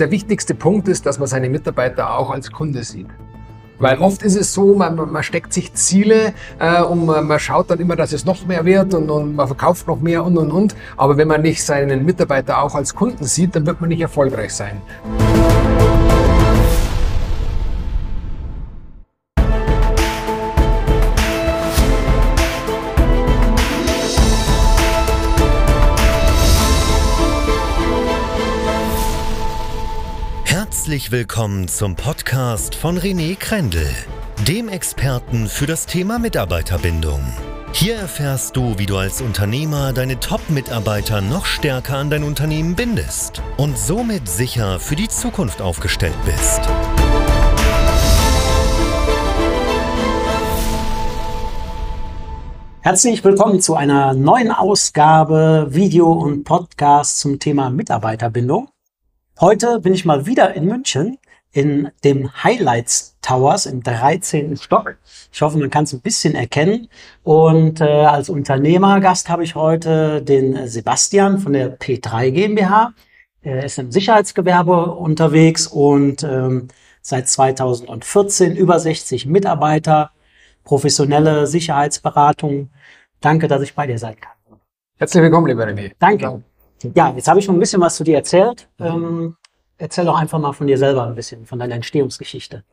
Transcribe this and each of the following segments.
der wichtigste Punkt ist, dass man seine Mitarbeiter auch als Kunde sieht. Weil oft ist es so, man, man steckt sich Ziele äh, und man, man, schaut dann immer, dass es noch mehr wird und, und, man verkauft noch mehr und und und. Aber wenn man nicht seinen Mitarbeiter auch als Kunden sieht, dann wird man nicht erfolgreich sein. Herzlich willkommen zum Podcast von René Krendel, dem Experten für das Thema Mitarbeiterbindung. Hier erfährst du, wie du als Unternehmer deine Top-Mitarbeiter noch stärker an dein Unternehmen bindest und somit sicher für die Zukunft aufgestellt bist. Herzlich willkommen zu einer neuen Ausgabe Video und Podcast zum Thema Mitarbeiterbindung. Heute bin ich mal wieder in München in dem Highlights Towers im 13. Stock. Ich hoffe, man kann es ein bisschen erkennen. Und äh, als Unternehmergast habe ich heute den Sebastian von der P3 GmbH. Er ist im Sicherheitsgewerbe unterwegs und ähm, seit 2014 über 60 Mitarbeiter, professionelle Sicherheitsberatung. Danke, dass ich bei dir sein kann. Herzlich willkommen, lieber René. Danke. Ja, jetzt habe ich schon ein bisschen was zu dir erzählt. Ähm, erzähl doch einfach mal von dir selber ein bisschen, von deiner Entstehungsgeschichte.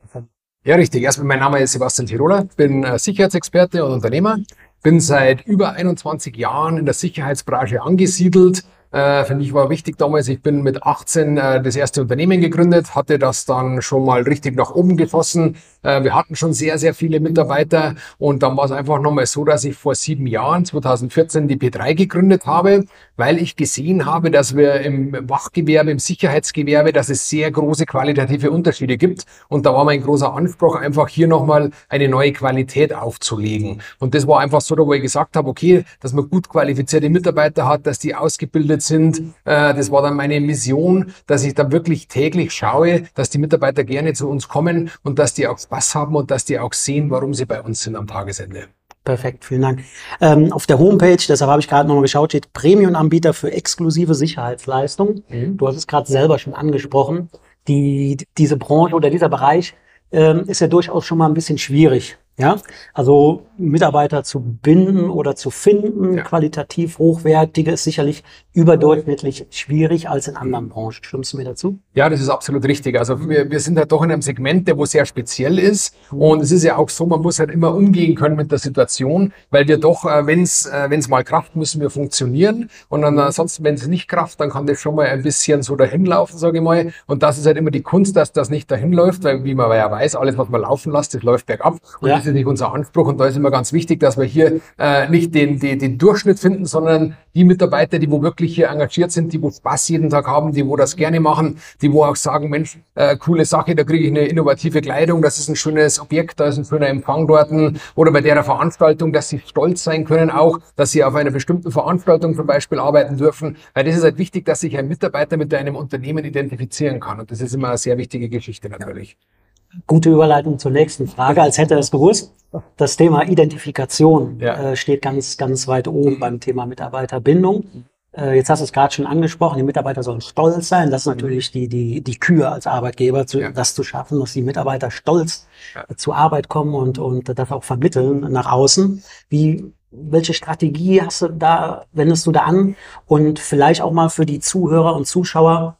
Ja, richtig. Erstmal, mein Name ist Sebastian Tiroler, bin äh, Sicherheitsexperte und Unternehmer, bin seit über 21 Jahren in der Sicherheitsbranche angesiedelt, äh, für mich war wichtig damals, ich bin mit 18 äh, das erste Unternehmen gegründet, hatte das dann schon mal richtig nach oben gefossen. Äh, wir hatten schon sehr, sehr viele Mitarbeiter und dann war es einfach nochmal so, dass ich vor sieben Jahren, 2014, die P3 gegründet habe, weil ich gesehen habe, dass wir im Wachgewerbe, im Sicherheitsgewerbe, dass es sehr große qualitative Unterschiede gibt. Und da war mein großer Anspruch, einfach hier nochmal eine neue Qualität aufzulegen. Und das war einfach so, wo ich gesagt habe, okay, dass man gut qualifizierte Mitarbeiter hat, dass die ausgebildet sind. Äh, das war dann meine Mission, dass ich da wirklich täglich schaue, dass die Mitarbeiter gerne zu uns kommen und dass die auch Spaß haben und dass die auch sehen, warum sie bei uns sind am Tagesende. Perfekt, vielen Dank. Ähm, auf der Homepage, deshalb habe ich gerade nochmal geschaut, steht Premium-Anbieter für exklusive Sicherheitsleistung. Mhm. Du hast es gerade selber schon angesprochen. Die, diese Branche oder dieser Bereich ähm, ist ja durchaus schon mal ein bisschen schwierig. Ja, also Mitarbeiter zu binden oder zu finden, ja. qualitativ hochwertige, ist sicherlich überdurchschnittlich schwierig als in anderen Branchen. Stimmst du mir dazu? Ja, das ist absolut richtig. Also wir, wir sind halt doch in einem Segment, der wo sehr speziell ist. Und es ist ja auch so, man muss halt immer umgehen können mit der Situation, weil wir doch, äh, wenn es äh, mal kraft, müssen wir funktionieren. Und dann ansonsten, wenn es nicht kraft, dann kann das schon mal ein bisschen so dahin laufen, sage ich mal. Und das ist halt immer die Kunst, dass das nicht dahin läuft, weil wie man ja weiß, alles, was man laufen lässt, das läuft bergab. Und ja ist nicht unser Anspruch und da ist immer ganz wichtig, dass wir hier äh, nicht den, den, den Durchschnitt finden, sondern die Mitarbeiter, die wo wirklich hier engagiert sind, die wo Spaß jeden Tag haben, die wo das gerne machen, die wo auch sagen, Mensch, äh, coole Sache, da kriege ich eine innovative Kleidung, das ist ein schönes Objekt, da ist ein schöner Empfang dort oder bei der Veranstaltung, dass sie stolz sein können auch, dass sie auf einer bestimmten Veranstaltung zum Beispiel arbeiten dürfen, weil das ist halt wichtig, dass sich ein Mitarbeiter mit einem Unternehmen identifizieren kann und das ist immer eine sehr wichtige Geschichte natürlich. Gute Überleitung zur nächsten Frage, als hätte er es gewusst. Das Thema Identifikation ja. äh, steht ganz, ganz weit oben beim Thema Mitarbeiterbindung. Äh, jetzt hast du es gerade schon angesprochen, die Mitarbeiter sollen stolz sein. Das ist natürlich die, die, die Kür als Arbeitgeber, zu, ja. das zu schaffen, dass die Mitarbeiter stolz ja. zur Arbeit kommen und, und das auch vermitteln nach außen. Wie, welche Strategie hast du da, wendest du da an? Und vielleicht auch mal für die Zuhörer und Zuschauer,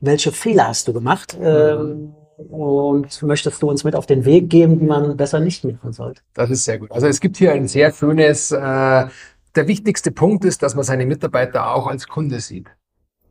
welche Fehler hast du gemacht? Mhm. Ähm, und möchtest du uns mit auf den Weg geben, wie man besser nicht machen sollte? Das ist sehr gut. Also es gibt hier ein sehr schönes, äh, der wichtigste Punkt ist, dass man seine Mitarbeiter auch als Kunde sieht.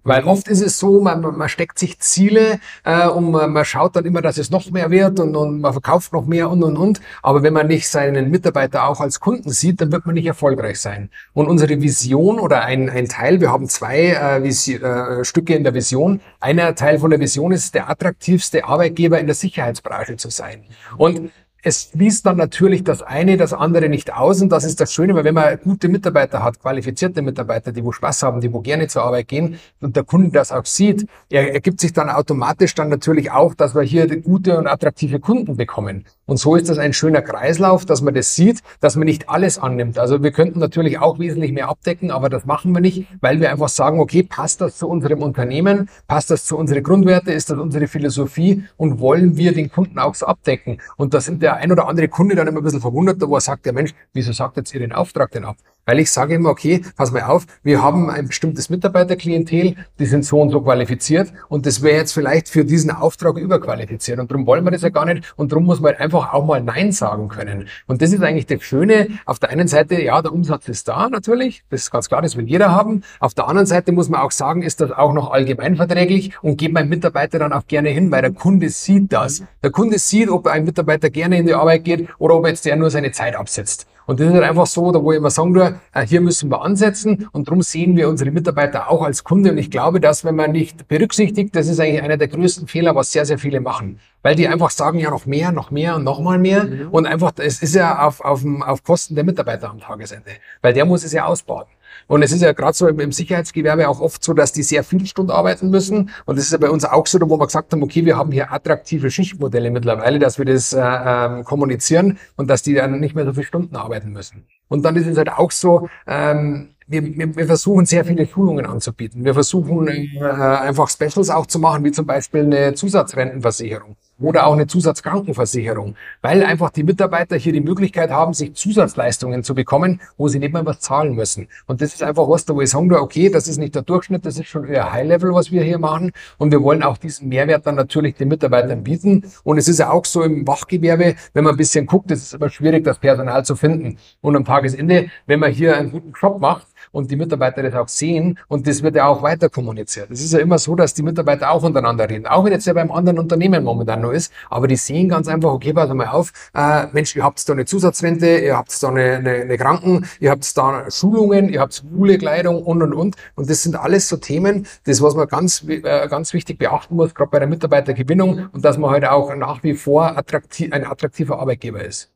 Weil oft ist es so, man, man steckt sich Ziele äh, und man, man schaut dann immer, dass es noch mehr wird und, und man verkauft noch mehr und und und. Aber wenn man nicht seinen Mitarbeiter auch als Kunden sieht, dann wird man nicht erfolgreich sein. Und unsere Vision oder ein, ein Teil, wir haben zwei äh, Visi äh, Stücke in der Vision. Einer Teil von der Vision ist, der attraktivste Arbeitgeber in der Sicherheitsbranche zu sein. Und es schließt dann natürlich das eine, das andere nicht aus. Und das ist das Schöne, weil wenn man gute Mitarbeiter hat, qualifizierte Mitarbeiter, die wo Spaß haben, die wo gerne zur Arbeit gehen und der Kunde das auch sieht, er, ergibt sich dann automatisch dann natürlich auch, dass wir hier gute und attraktive Kunden bekommen. Und so ist das ein schöner Kreislauf, dass man das sieht, dass man nicht alles annimmt. Also wir könnten natürlich auch wesentlich mehr abdecken, aber das machen wir nicht, weil wir einfach sagen, okay, passt das zu unserem Unternehmen, passt das zu unseren Grundwerte, ist das unsere Philosophie und wollen wir den Kunden auch so abdecken. Und das sind der ein oder andere Kunde dann immer ein bisschen verwundert, wo er sagt, ja Mensch, wieso sagt jetzt ihr den Auftrag denn ab? Weil ich sage immer, okay, pass mal auf, wir haben ein bestimmtes Mitarbeiterklientel, die sind so und so qualifiziert und das wäre jetzt vielleicht für diesen Auftrag überqualifiziert und darum wollen wir das ja gar nicht und darum muss man halt einfach auch mal Nein sagen können. Und das ist eigentlich das Schöne. Auf der einen Seite, ja, der Umsatz ist da natürlich, das ist ganz klar, das will jeder haben. Auf der anderen Seite muss man auch sagen, ist das auch noch allgemeinverträglich und geht mein Mitarbeiter dann auch gerne hin, weil der Kunde sieht das. Der Kunde sieht, ob ein Mitarbeiter gerne in die Arbeit geht oder ob jetzt der nur seine Zeit absetzt. Und das ist halt einfach so, da wo ich immer sagen nur, äh, hier müssen wir ansetzen und darum sehen wir unsere Mitarbeiter auch als Kunde. Und ich glaube, dass wenn man nicht berücksichtigt, das ist eigentlich einer der größten Fehler, was sehr, sehr viele machen. Weil die einfach sagen, ja noch mehr, noch mehr und noch mal mehr. Mhm. Und einfach, es ist ja auf, auf, auf Kosten der Mitarbeiter am Tagesende. Weil der muss es ja ausbauen. Und es ist ja gerade so im, Sicherheitsgewerbe auch oft so, dass die sehr viel Stunden arbeiten müssen. Und das ist ja bei uns auch so, wo wir gesagt haben, okay, wir haben hier attraktive Schichtmodelle mittlerweile, dass wir das äh, ähm, kommunizieren und dass die dann nicht mehr so viele Stunden arbeiten müssen. Und dann ist es halt auch so, ähm, wir, wir, wir versuchen sehr viele Schulungen anzubieten. Wir versuchen äh, einfach Specials auch zu machen, wie zum Beispiel eine Zusatzrentenversicherung oder auch eine Zusatzkrankenversicherung, weil einfach die Mitarbeiter hier die Möglichkeit haben, sich Zusatzleistungen zu bekommen, wo sie nicht mehr was zahlen müssen. Und das ist einfach was, wo ich sagen würde, okay, das ist nicht der Durchschnitt, das ist schon eher High-Level, was wir hier machen. Und wir wollen auch diesen Mehrwert dann natürlich den Mitarbeitern bieten. Und es ist ja auch so im Wachgewerbe, wenn man ein bisschen guckt, es ist immer schwierig, das Personal zu finden. Und am Tagesende, wenn man hier einen guten Job macht, und die Mitarbeiter das auch sehen und das wird ja auch weiter kommuniziert. Es ist ja immer so, dass die Mitarbeiter auch untereinander reden, auch wenn jetzt ja beim anderen Unternehmen momentan nur ist, aber die sehen ganz einfach, okay, pass mal auf, äh, Mensch, ihr habt da eine Zusatzrente, ihr habt da eine, eine, eine Kranken, ihr habt da Schulungen, ihr habt coole Kleidung und und und und das sind alles so Themen, das was man ganz äh, ganz wichtig beachten muss, gerade bei der Mitarbeitergewinnung und dass man halt auch nach wie vor attraktiv, ein attraktiver Arbeitgeber ist.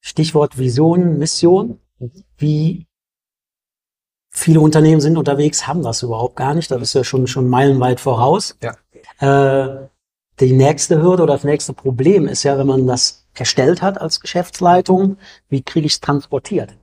Stichwort Vision, Mission. Wie Viele Unternehmen sind unterwegs, haben das überhaupt gar nicht. Das ist ja schon, schon meilenweit voraus. Ja. Äh, die nächste Hürde oder das nächste Problem ist ja, wenn man das erstellt hat als Geschäftsleitung, wie kriege ich es transportiert?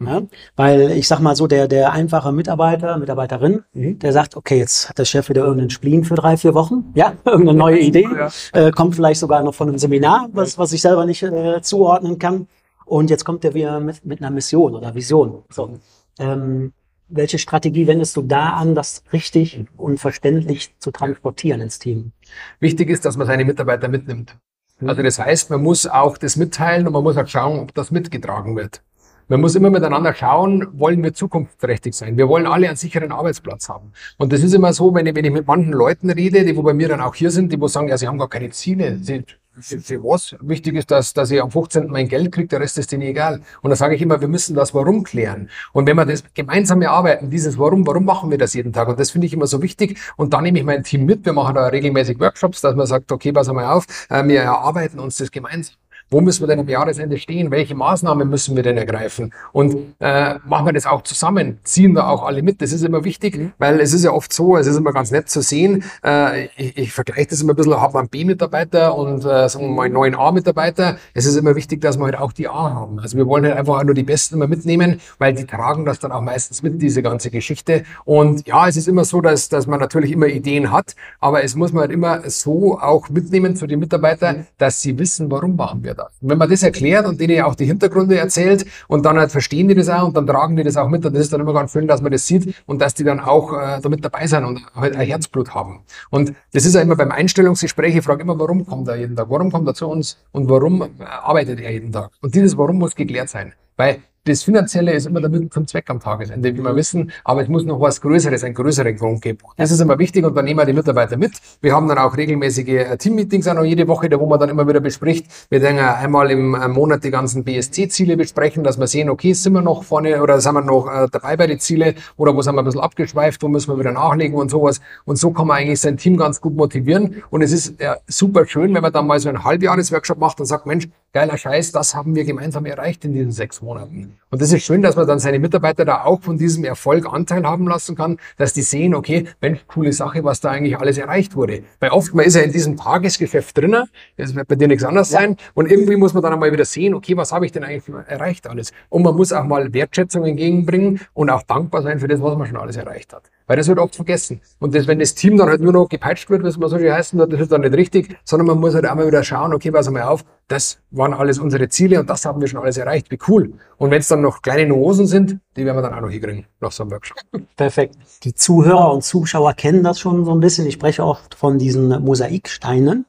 Ja? Weil ich sag mal so, der, der einfache Mitarbeiter, Mitarbeiterin, mhm. der sagt, okay, jetzt hat der Chef wieder irgendeinen Spleen für drei, vier Wochen, ja, irgendeine neue Idee, ja. äh, kommt vielleicht sogar noch von einem Seminar, was, was ich selber nicht äh, zuordnen kann. Und jetzt kommt er wieder mit, mit einer Mission oder Vision. So. Ähm, welche Strategie wendest du da an, das richtig und verständlich zu transportieren ins Team? Wichtig ist, dass man seine Mitarbeiter mitnimmt. Also das heißt, man muss auch das mitteilen und man muss auch schauen, ob das mitgetragen wird. Man muss immer miteinander schauen, wollen wir zukunftsträchtig sein. Wir wollen alle einen sicheren Arbeitsplatz haben. Und das ist immer so, wenn ich, wenn ich mit manchen Leuten rede, die wo bei mir dann auch hier sind, die wo sagen, ja, sie haben gar keine Ziele. Sie für, für was? Wichtig ist, dass, dass ich am 15. mein Geld kriege, der Rest ist denen egal. Und da sage ich immer, wir müssen das Warum klären. Und wenn wir das gemeinsam erarbeiten, dieses Warum, warum machen wir das jeden Tag? Und das finde ich immer so wichtig. Und dann nehme ich mein Team mit. Wir machen da regelmäßig Workshops, dass man sagt, okay, pass mal auf, äh, wir erarbeiten uns das gemeinsam. Wo müssen wir denn am Jahresende stehen? Welche Maßnahmen müssen wir denn ergreifen? Und äh, machen wir das auch zusammen? Ziehen wir auch alle mit? Das ist immer wichtig, weil es ist ja oft so, es ist immer ganz nett zu sehen. Äh, ich, ich vergleiche das immer ein bisschen, hat man einen B-Mitarbeiter und äh, sagen wir mal einen neuen A-Mitarbeiter. Es ist immer wichtig, dass wir halt auch die A haben. Also wir wollen halt einfach nur die Besten immer mitnehmen, weil die tragen das dann auch meistens mit, diese ganze Geschichte. Und ja, es ist immer so, dass, dass man natürlich immer Ideen hat, aber es muss man halt immer so auch mitnehmen zu den Mitarbeitern, dass sie wissen, warum machen wir das. Und wenn man das erklärt und denen auch die Hintergründe erzählt und dann halt verstehen die das auch und dann tragen die das auch mit das ist dann immer ganz schön, dass man das sieht und dass die dann auch äh, damit dabei sind und halt ein Herzblut haben. Und das ist ja immer beim Einstellungsgespräch, ich frage immer, warum kommt er jeden Tag? Warum kommt er zu uns und warum äh, arbeitet er jeden Tag? Und dieses Warum muss geklärt sein. Weil das Finanzielle ist immer der Mittel zum Zweck am Tagesende, wie wir wissen, aber es muss noch was Größeres, einen größeren Grund geben. Das ist immer wichtig und dann nehmen wir die Mitarbeiter mit. Wir haben dann auch regelmäßige äh, Teammeetings auch noch jede Woche, da wo man dann immer wieder bespricht. Wir werden einmal im äh, Monat die ganzen BSC-Ziele besprechen, dass wir sehen, okay, sind wir noch vorne oder sind wir noch äh, dabei bei den Zielen oder wo sind wir ein bisschen abgeschweift, wo müssen wir wieder nachlegen und sowas. Und so kann man eigentlich sein Team ganz gut motivieren. Und es ist super schön, wenn man dann mal so einen Halbjahresworkshop macht und sagt, Mensch, geiler Scheiß, das haben wir gemeinsam erreicht in diesen sechs Monaten. Und das ist schön, dass man dann seine Mitarbeiter da auch von diesem Erfolg Anteil haben lassen kann, dass die sehen, okay, Mensch, coole Sache, was da eigentlich alles erreicht wurde. Weil oft man ist ja in diesem Tagesgeschäft drinnen, das wird bei dir nichts anderes ja. sein, und irgendwie muss man dann einmal wieder sehen, okay, was habe ich denn eigentlich erreicht alles? Und man muss auch mal Wertschätzung entgegenbringen und auch dankbar sein für das, was man schon alles erreicht hat. Weil das wird oft vergessen. Und das, wenn das Team dann halt nur noch gepeitscht wird, wie es mal so schön heißt, das ist dann nicht richtig, sondern man muss halt auch wieder schauen, okay, pass mal auf, das waren alles unsere Ziele und das haben wir schon alles erreicht, wie cool. Und wenn es dann noch kleine Nuosen sind, die werden wir dann auch noch hinkriegen, nach so einem Workshop. Perfekt. Die Zuhörer und Zuschauer kennen das schon so ein bisschen. Ich spreche oft von diesen Mosaiksteinen,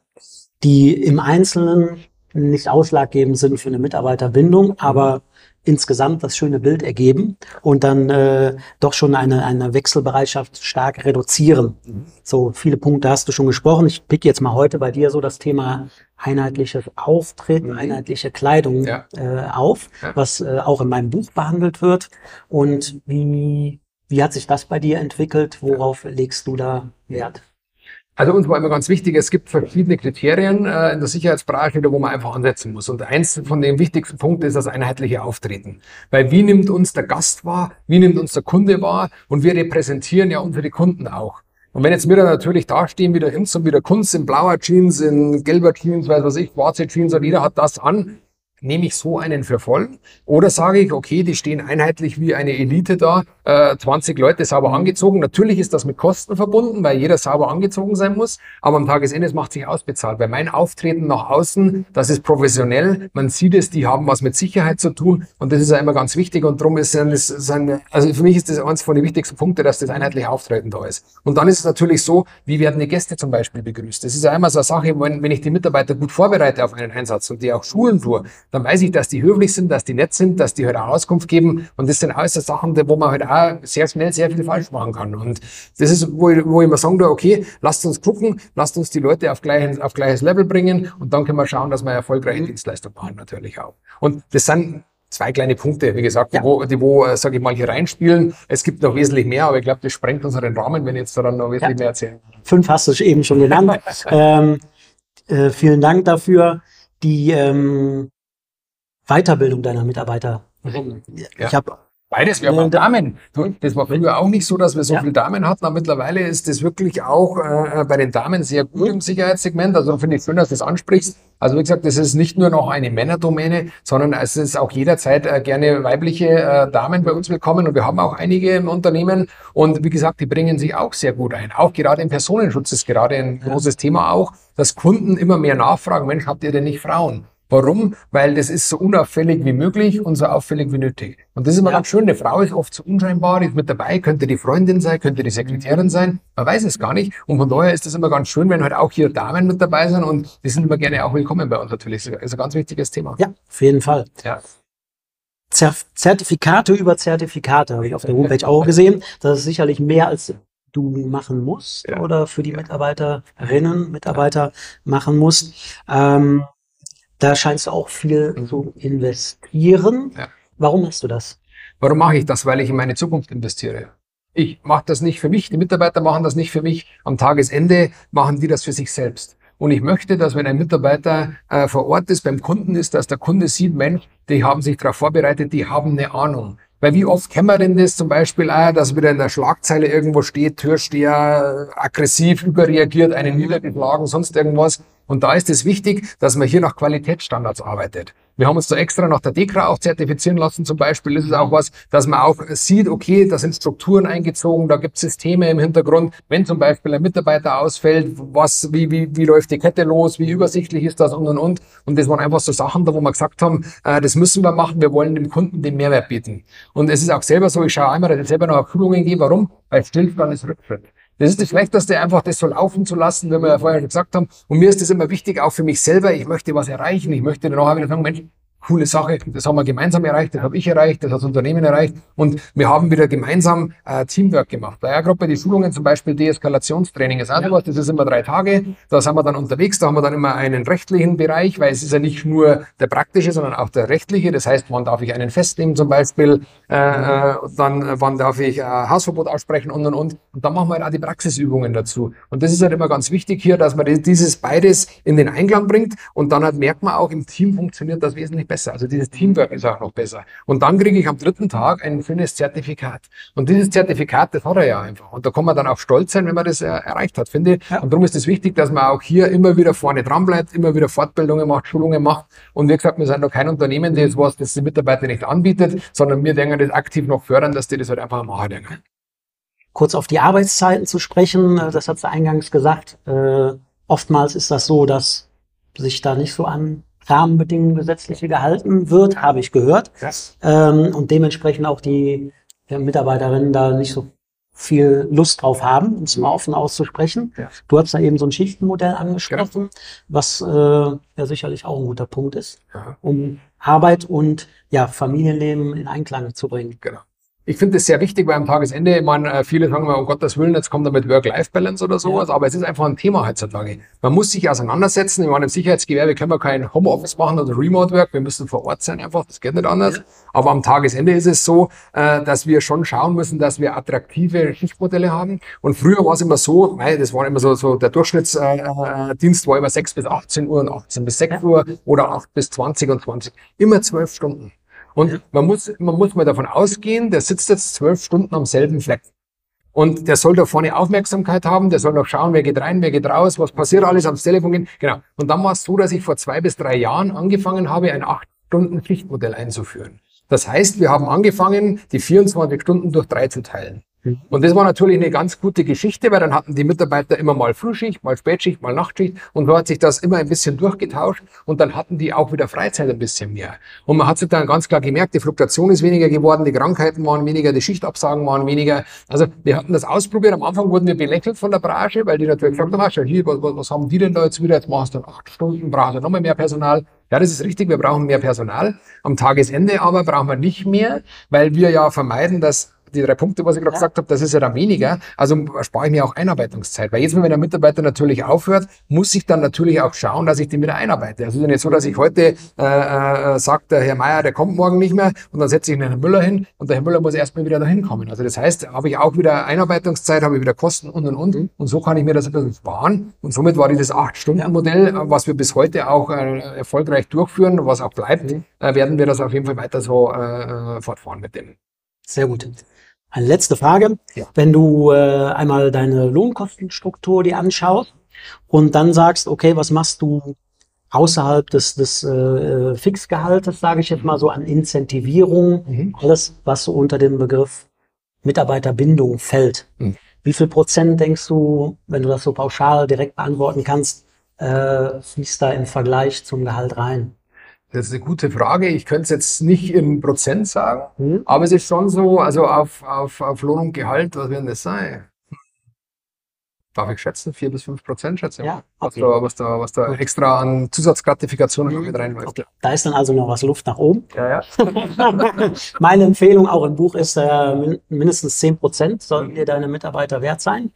die im Einzelnen nicht ausschlaggebend sind für eine Mitarbeiterbindung, aber insgesamt das schöne Bild ergeben und dann äh, doch schon eine, eine Wechselbereitschaft stark reduzieren. So viele Punkte hast du schon gesprochen. Ich pick jetzt mal heute bei dir so das Thema einheitliches Auftreten, mhm. einheitliche Kleidung ja. äh, auf, ja. was äh, auch in meinem Buch behandelt wird. Und wie, wie hat sich das bei dir entwickelt? Worauf legst du da Wert? Also uns war immer ganz wichtig, es gibt verschiedene Kriterien äh, in der Sicherheitsbranche, wo man einfach ansetzen muss. Und eins von den wichtigsten Punkten ist das einheitliche Auftreten. Weil wie nimmt uns der Gast wahr, wie nimmt uns der Kunde wahr und wir repräsentieren ja unsere Kunden auch. Und wenn jetzt wir dann natürlich dastehen, wie der Hinz und wie der Kunst in blauer Jeans, in gelber Jeans, weiß was ich, schwarze Jeans und jeder hat das an, Nehme ich so einen für voll? Oder sage ich, okay, die stehen einheitlich wie eine Elite da, äh, 20 Leute sauber angezogen. Natürlich ist das mit Kosten verbunden, weil jeder sauber angezogen sein muss. Aber am Tagesende macht sich ausbezahlt. Weil mein Auftreten nach außen, das ist professionell. Man sieht es, die haben was mit Sicherheit zu tun. Und das ist ja immer ganz wichtig. Und darum ist es also für mich ist das eines von den wichtigsten Punkten, dass das einheitliche Auftreten da ist. Und dann ist es natürlich so, wie werden die Gäste zum Beispiel begrüßt? Das ist ja immer so eine Sache, wenn, wenn ich die Mitarbeiter gut vorbereite auf einen Einsatz und die auch schulen tue, dann weiß ich, dass die höflich sind, dass die nett sind, dass die halt auch Auskunft geben. Und das sind alles so Sachen, wo man halt auch sehr schnell sehr viel falsch machen kann. Und das ist, wo ich, wo ich immer sagen okay, lasst uns gucken, lasst uns die Leute auf, gleichen, auf gleiches Level bringen und dann können wir schauen, dass wir erfolgreiche Dienstleistung machen natürlich auch. Und das sind zwei kleine Punkte, wie gesagt, ja. wo, die wo, äh, sage ich mal, hier reinspielen. Es gibt noch wesentlich mehr, aber ich glaube, das sprengt unseren Rahmen, wenn ich jetzt daran noch wesentlich ja. mehr erzählen. Fünf hast du eben schon genannt. ähm, äh, vielen Dank dafür. Die ähm, Weiterbildung deiner Mitarbeiter. Ja. Ich habe Beides, wir haben auch Damen. Das war früher auch nicht so, dass wir so ja. viele Damen hatten, aber mittlerweile ist das wirklich auch äh, bei den Damen sehr gut im Sicherheitssegment. Also finde ich schön, dass du das ansprichst. Also wie gesagt, das ist nicht nur noch eine Männerdomäne, sondern es ist auch jederzeit äh, gerne weibliche äh, Damen bei uns willkommen und wir haben auch einige im Unternehmen und wie gesagt, die bringen sich auch sehr gut ein. Auch gerade im Personenschutz ist gerade ein großes Thema auch, dass Kunden immer mehr nachfragen, Mensch, habt ihr denn nicht Frauen? Warum? Weil das ist so unauffällig wie möglich und so auffällig wie nötig. Und das ist immer ja. ganz schön. Eine Frau ist oft so unscheinbar, ist mit dabei, könnte die Freundin sein, könnte die Sekretärin sein. Man weiß es gar nicht. Und von daher ist das immer ganz schön, wenn halt auch hier Damen mit dabei sind und die sind immer gerne auch willkommen bei uns natürlich. Das ist ein ganz wichtiges Thema. Ja, auf jeden Fall. Ja. Zertifikate über Zertifikate habe ich auf der Homepage auch gesehen. Das ist sicherlich mehr als du machen musst ja. oder für die Mitarbeiterinnen, Mitarbeiter machen musst. Ähm, da scheinst du auch viel mhm. zu investieren. Ja. Warum machst du das? Warum mache ich das? Weil ich in meine Zukunft investiere. Ich mache das nicht für mich, die Mitarbeiter machen das nicht für mich. Am Tagesende machen die das für sich selbst. Und ich möchte, dass wenn ein Mitarbeiter äh, vor Ort ist, beim Kunden ist, dass der Kunde sieht, Mensch, die haben sich darauf vorbereitet, die haben eine Ahnung. Weil wie oft kennen wir denn das zum Beispiel auch, dass wieder in der Schlagzeile irgendwo steht, Türsteher aggressiv überreagiert, einen niedergeschlagen, sonst irgendwas. Und da ist es wichtig, dass man hier nach Qualitätsstandards arbeitet. Wir haben uns da extra nach der DEKRA auch zertifizieren lassen. Zum Beispiel Das ist auch was, dass man auch sieht, okay, da sind Strukturen eingezogen, da gibt es Systeme im Hintergrund. Wenn zum Beispiel ein Mitarbeiter ausfällt, was, wie, wie, wie läuft die Kette los, wie übersichtlich ist das und und und. Und das waren einfach so Sachen, da wo wir gesagt haben, äh, das müssen wir machen, wir wollen dem Kunden den Mehrwert bieten. Und es ist auch selber so, ich schaue einmal, dass ich selber noch auf Schulungen gehe. Warum? Weil Stillstand ist Rückschritt. Das ist das Schlechteste, einfach das so laufen zu lassen, wie wir ja vorher schon gesagt haben. Und mir ist das immer wichtig, auch für mich selber. Ich möchte was erreichen. Ich möchte dann auch wieder sagen, Mensch, coole Sache, das haben wir gemeinsam erreicht, das habe ich erreicht, das hat das Unternehmen erreicht und wir haben wieder gemeinsam äh, Teamwork gemacht. Ja gerade bei den Schulungen zum Beispiel Deeskalationstraining ist auch ja. was, das ist immer drei Tage, da sind wir dann unterwegs, da haben wir dann immer einen rechtlichen Bereich, weil es ist ja nicht nur der praktische, sondern auch der rechtliche, das heißt, wann darf ich einen festnehmen zum Beispiel, äh, äh, dann äh, wann darf ich äh, Hausverbot aussprechen und und und und dann machen wir halt auch die Praxisübungen dazu und das ist halt immer ganz wichtig hier, dass man dieses beides in den Einklang bringt und dann halt merkt man auch, im Team funktioniert das wesentlich besser. Also dieses Teamwork ist auch noch besser. Und dann kriege ich am dritten Tag ein schönes Zertifikat. Und dieses Zertifikat, das hat er ja einfach. Und da kann man dann auch stolz sein, wenn man das äh, erreicht hat, finde ich. Ja. Und darum ist es wichtig, dass man auch hier immer wieder vorne dran bleibt, immer wieder Fortbildungen macht, Schulungen macht. Und wie gesagt, wir sind noch kein Unternehmen, das was das die Mitarbeiter nicht anbietet, sondern wir denken das aktiv noch fördern, dass die das halt einfach machen denken. Kurz auf die Arbeitszeiten zu sprechen, äh, das hat sie eingangs gesagt. Äh, oftmals ist das so, dass sich da nicht so an Rahmenbedingungen gesetzliche gehalten wird, habe ich gehört. Yes. Ähm, und dementsprechend auch die Mitarbeiterinnen da nicht so viel Lust drauf haben, um es mal offen auszusprechen. Ja. Du hast da eben so ein Schichtenmodell angesprochen, ja. was äh, ja sicherlich auch ein guter Punkt ist, ja. um Arbeit und ja, Familienleben in Einklang zu bringen. Genau. Ich finde es sehr wichtig, weil am Tagesende, ich meine, äh, viele sagen mal, um Gottes Willen, jetzt kommt da mit Work-Life-Balance oder sowas, ja. aber es ist einfach ein Thema heutzutage. Man muss sich auseinandersetzen. Ich meine, im Sicherheitsgewerbe können wir kein Homeoffice machen oder Remote-Work, wir müssen vor Ort sein einfach, das geht nicht anders. Ja. Aber am Tagesende ist es so, äh, dass wir schon schauen müssen, dass wir attraktive Schichtmodelle haben. Und früher war es immer so, das war immer so, so der Durchschnittsdienst war immer 6 bis 18 Uhr und 18 bis 6 Uhr oder 8 bis 20 und 20. Immer 12 Stunden. Und man muss, man muss mal davon ausgehen, der sitzt jetzt zwölf Stunden am selben Fleck. Und der soll da vorne Aufmerksamkeit haben, der soll noch schauen, wer geht rein, wer geht raus, was passiert alles ans Telefon gehen. Genau. Und dann war es so, dass ich vor zwei bis drei Jahren angefangen habe, ein acht Stunden Pflichtmodell einzuführen. Das heißt, wir haben angefangen, die 24 Stunden durch drei zu teilen. Mhm. Und das war natürlich eine ganz gute Geschichte, weil dann hatten die Mitarbeiter immer mal Frühschicht, mal Spätschicht, mal Nachtschicht und so hat sich das immer ein bisschen durchgetauscht und dann hatten die auch wieder Freizeit ein bisschen mehr. Und man hat sich dann ganz klar gemerkt, die Fluktuation ist weniger geworden, die Krankheiten waren weniger, die Schichtabsagen waren weniger. Also wir hatten das ausprobiert. Am Anfang wurden wir belächelt von der Branche, weil die natürlich gesagt haben, schau hier, was, was haben die denn da jetzt wieder? Jetzt machst du dann acht Stunden, brauchst du nochmal mehr Personal. Ja, das ist richtig, wir brauchen mehr Personal. Am Tagesende aber brauchen wir nicht mehr, weil wir ja vermeiden, dass die drei Punkte, was ich gerade ja. gesagt habe, das ist ja dann weniger. Also spare ich mir auch Einarbeitungszeit. Weil jetzt, wenn der Mitarbeiter natürlich aufhört, muss ich dann natürlich auch schauen, dass ich den wieder einarbeite. Also es ist ja nicht so, dass ich heute äh, äh, sage, der Herr Meier, der kommt morgen nicht mehr und dann setze ich den Herrn Müller hin und der Herr Müller muss erstmal wieder dahin kommen. Also das heißt, habe ich auch wieder Einarbeitungszeit, habe ich wieder Kosten und und und. Mhm. Und so kann ich mir das ein bisschen sparen. Und somit war dieses Acht-Stunden-Modell, was wir bis heute auch äh, erfolgreich durchführen, was auch bleibt, mhm. äh, werden wir das auf jeden Fall weiter so äh, äh fortfahren mit dem. Sehr gut. Eine letzte Frage. Ja. Wenn du äh, einmal deine Lohnkostenstruktur dir anschaust und dann sagst, okay, was machst du außerhalb des, des äh, Fixgehaltes, sage ich jetzt mal so, an Incentivierung, mhm. alles, was so unter dem Begriff Mitarbeiterbindung fällt. Mhm. Wie viel Prozent denkst du, wenn du das so pauschal direkt beantworten kannst, äh, fließt da im Vergleich zum Gehalt rein? Das ist eine gute Frage. Ich könnte es jetzt nicht in Prozent sagen, mhm. aber es ist schon so, also auf, auf, auf Lohn und Gehalt, was werden das sein? Darf ich schätzen? Vier bis fünf Prozent schätze ich. Ja, okay. was, da, was, da, was da extra an Zusatzgratifikationen mhm. mit reinläuft. Okay. Da ist dann also noch was Luft nach oben. Ja, ja. Meine Empfehlung auch im Buch ist, äh, mindestens zehn Prozent sollten dir deine Mitarbeiter wert sein.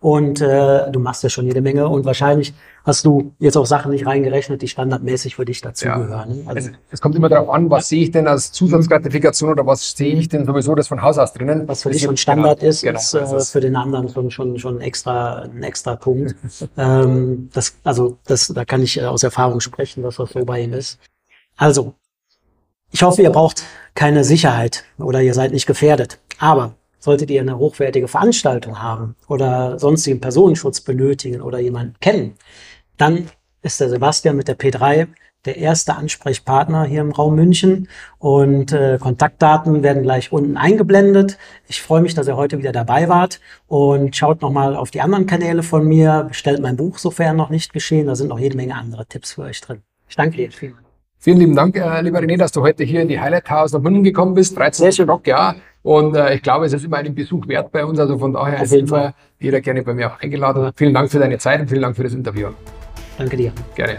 Und äh, du machst ja schon jede Menge und wahrscheinlich hast du jetzt auch Sachen nicht reingerechnet, die standardmäßig für dich dazugehören. Ja. Ne? Also, es, es, kommt immer darauf an, was sehe ich denn als Zusatzgratifikation oder was sehe ich denn sowieso das von Haus aus drinnen. Was für dich schon Standard genau, ist, genau, ist äh, für den anderen schon, schon, schon extra, ein extra Punkt. ähm, das, also das, da kann ich äh, aus Erfahrung sprechen, dass das so bei ihm ist. Also, ich hoffe, ihr braucht keine Sicherheit oder ihr seid nicht gefährdet. Aber Solltet ihr eine hochwertige Veranstaltung haben oder sonstigen Personenschutz benötigen oder jemanden kennen, dann ist der Sebastian mit der P3 der erste Ansprechpartner hier im Raum München und äh, Kontaktdaten werden gleich unten eingeblendet. Ich freue mich, dass ihr heute wieder dabei wart und schaut nochmal auf die anderen Kanäle von mir, bestellt mein Buch, sofern noch nicht geschehen. Da sind noch jede Menge andere Tipps für euch drin. Ich danke dir. Vielen Dank. Vielen lieben Dank, äh, lieber René, dass du heute hier in die Highlight House nach München gekommen bist. 13. Stock, ja. Und äh, ich glaube, es ist immer einen Besuch wert bei uns. Also von daher ist immer jeder gerne bei mir auch eingeladen. Vielen Dank für deine Zeit und vielen Dank für das Interview. Danke dir. Gerne.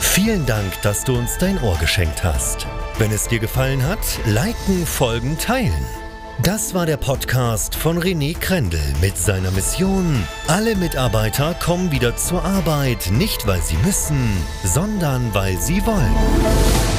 Vielen Dank, dass du uns dein Ohr geschenkt hast. Wenn es dir gefallen hat, liken, folgen, teilen. Das war der Podcast von René Krendel mit seiner Mission. Alle Mitarbeiter kommen wieder zur Arbeit, nicht weil sie müssen, sondern weil sie wollen.